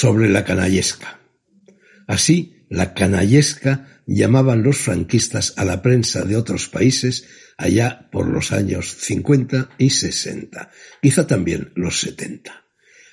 Sobre la canallesca. Así, la canallesca llamaban los franquistas a la prensa de otros países allá por los años 50 y 60, quizá también los 70.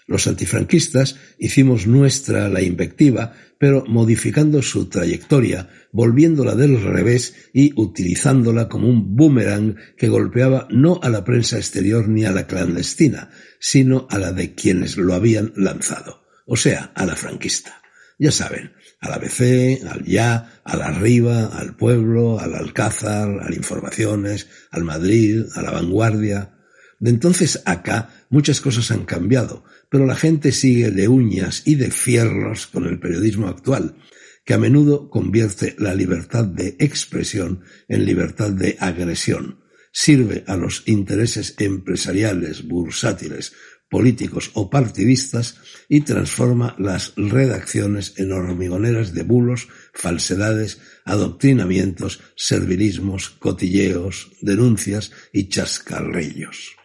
Los antifranquistas hicimos nuestra la invectiva, pero modificando su trayectoria, volviéndola del revés y utilizándola como un boomerang que golpeaba no a la prensa exterior ni a la clandestina, sino a la de quienes lo habían lanzado o sea, a la franquista. Ya saben, al ABC, al Ya, al Arriba, al Pueblo, al Alcázar, al Informaciones, al Madrid, a la Vanguardia. De entonces acá muchas cosas han cambiado, pero la gente sigue de uñas y de fierros con el periodismo actual, que a menudo convierte la libertad de expresión en libertad de agresión, sirve a los intereses empresariales, bursátiles, políticos o partidistas y transforma las redacciones en hormigoneras de bulos, falsedades, adoctrinamientos, servilismos, cotilleos, denuncias y chascarrillos.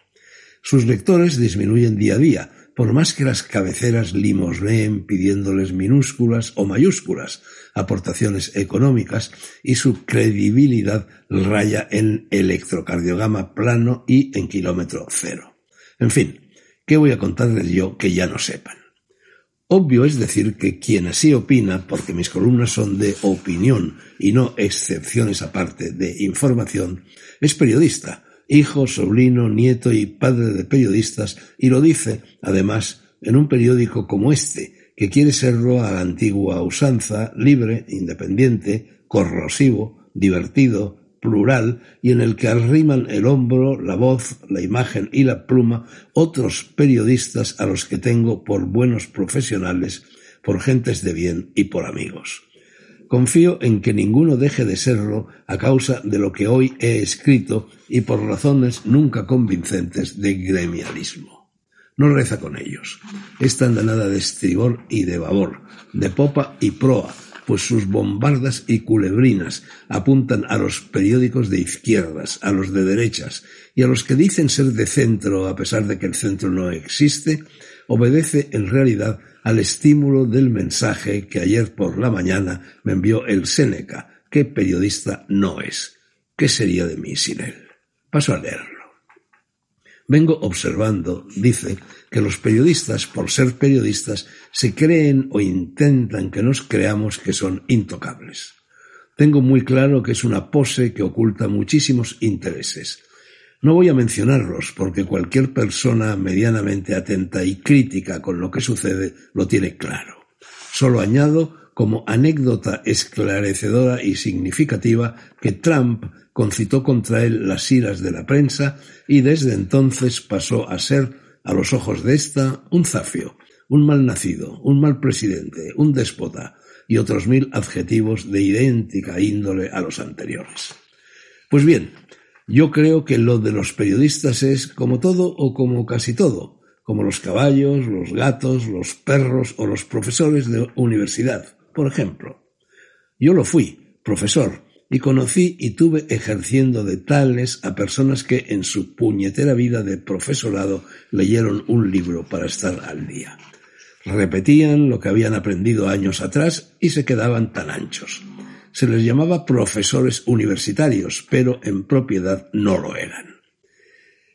Sus lectores disminuyen día a día, por más que las cabeceras limosneen pidiéndoles minúsculas o mayúsculas aportaciones económicas y su credibilidad raya en electrocardiograma plano y en kilómetro cero. En fin, ¿Qué voy a contarles yo que ya no sepan? Obvio es decir que quien así opina, porque mis columnas son de opinión y no excepciones aparte de información, es periodista, hijo, sobrino, nieto y padre de periodistas, y lo dice, además, en un periódico como este, que quiere serlo a la antigua usanza, libre, independiente, corrosivo, divertido, plural y en el que arriman el hombro, la voz, la imagen y la pluma otros periodistas a los que tengo por buenos profesionales, por gentes de bien y por amigos. Confío en que ninguno deje de serlo a causa de lo que hoy he escrito y por razones nunca convincentes de gremialismo. No reza con ellos. Esta andanada de estribor y de babor, de popa y proa, pues sus bombardas y culebrinas apuntan a los periódicos de izquierdas, a los de derechas y a los que dicen ser de centro a pesar de que el centro no existe, obedece en realidad al estímulo del mensaje que ayer por la mañana me envió el Séneca, que periodista no es. ¿Qué sería de mí sin él? Paso a leerlo. Vengo observando, dice, que los periodistas, por ser periodistas, se creen o intentan que nos creamos que son intocables. Tengo muy claro que es una pose que oculta muchísimos intereses. No voy a mencionarlos porque cualquier persona medianamente atenta y crítica con lo que sucede lo tiene claro. Solo añado como anécdota esclarecedora y significativa que Trump concitó contra él las iras de la prensa y desde entonces pasó a ser, a los ojos de ésta, un zafio, un mal nacido, un mal presidente, un déspota y otros mil adjetivos de idéntica índole a los anteriores. Pues bien, yo creo que lo de los periodistas es como todo o como casi todo, como los caballos, los gatos, los perros o los profesores de universidad, por ejemplo. Yo lo fui, profesor, y conocí y tuve ejerciendo de tales a personas que en su puñetera vida de profesorado leyeron un libro para estar al día. Repetían lo que habían aprendido años atrás y se quedaban tan anchos. Se les llamaba profesores universitarios, pero en propiedad no lo eran.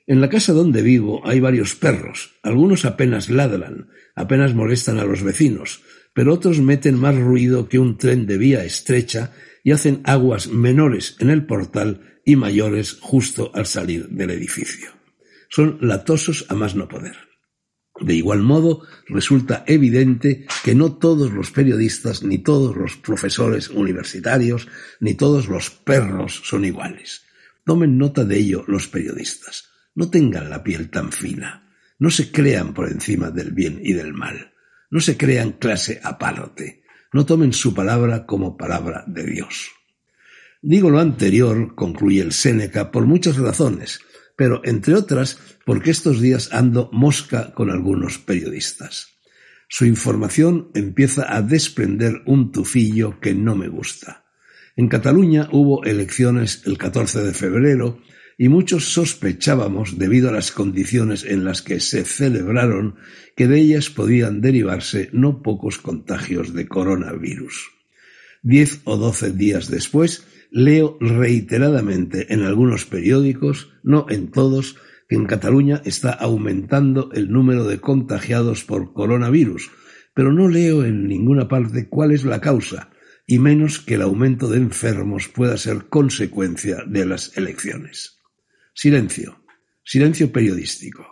En la casa donde vivo hay varios perros. Algunos apenas ladran, apenas molestan a los vecinos, pero otros meten más ruido que un tren de vía estrecha y hacen aguas menores en el portal y mayores justo al salir del edificio. Son latosos a más no poder. De igual modo, resulta evidente que no todos los periodistas, ni todos los profesores universitarios, ni todos los perros son iguales. Tomen nota de ello los periodistas. No tengan la piel tan fina. No se crean por encima del bien y del mal. No se crean clase aparte no tomen su palabra como palabra de Dios. Digo lo anterior, concluye el Séneca, por muchas razones, pero entre otras porque estos días ando mosca con algunos periodistas. Su información empieza a desprender un tufillo que no me gusta. En Cataluña hubo elecciones el 14 de febrero y muchos sospechábamos, debido a las condiciones en las que se celebraron, que de ellas podían derivarse no pocos contagios de coronavirus. Diez o doce días después, leo reiteradamente en algunos periódicos, no en todos, que en Cataluña está aumentando el número de contagiados por coronavirus, pero no leo en ninguna parte cuál es la causa, y menos que el aumento de enfermos pueda ser consecuencia de las elecciones. Silencio, silencio periodístico.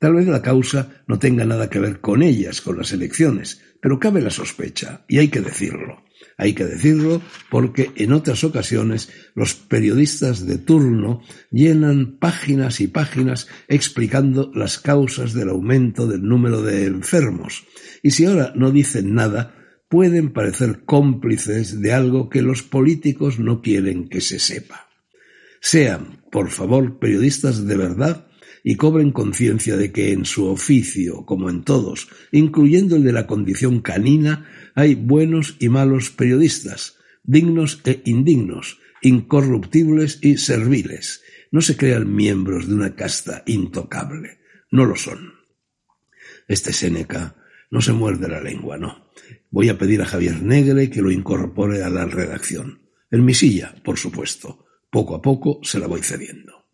Tal vez la causa no tenga nada que ver con ellas, con las elecciones, pero cabe la sospecha, y hay que decirlo. Hay que decirlo porque en otras ocasiones los periodistas de turno llenan páginas y páginas explicando las causas del aumento del número de enfermos, y si ahora no dicen nada, pueden parecer cómplices de algo que los políticos no quieren que se sepa. Sean, por favor, periodistas de verdad y cobren conciencia de que en su oficio, como en todos, incluyendo el de la condición canina, hay buenos y malos periodistas, dignos e indignos, incorruptibles y serviles. No se crean miembros de una casta intocable. No lo son. Este Séneca no se muerde la lengua, no. Voy a pedir a Javier Negre que lo incorpore a la redacción. En mi silla, por supuesto poco a poco se la voy cediendo.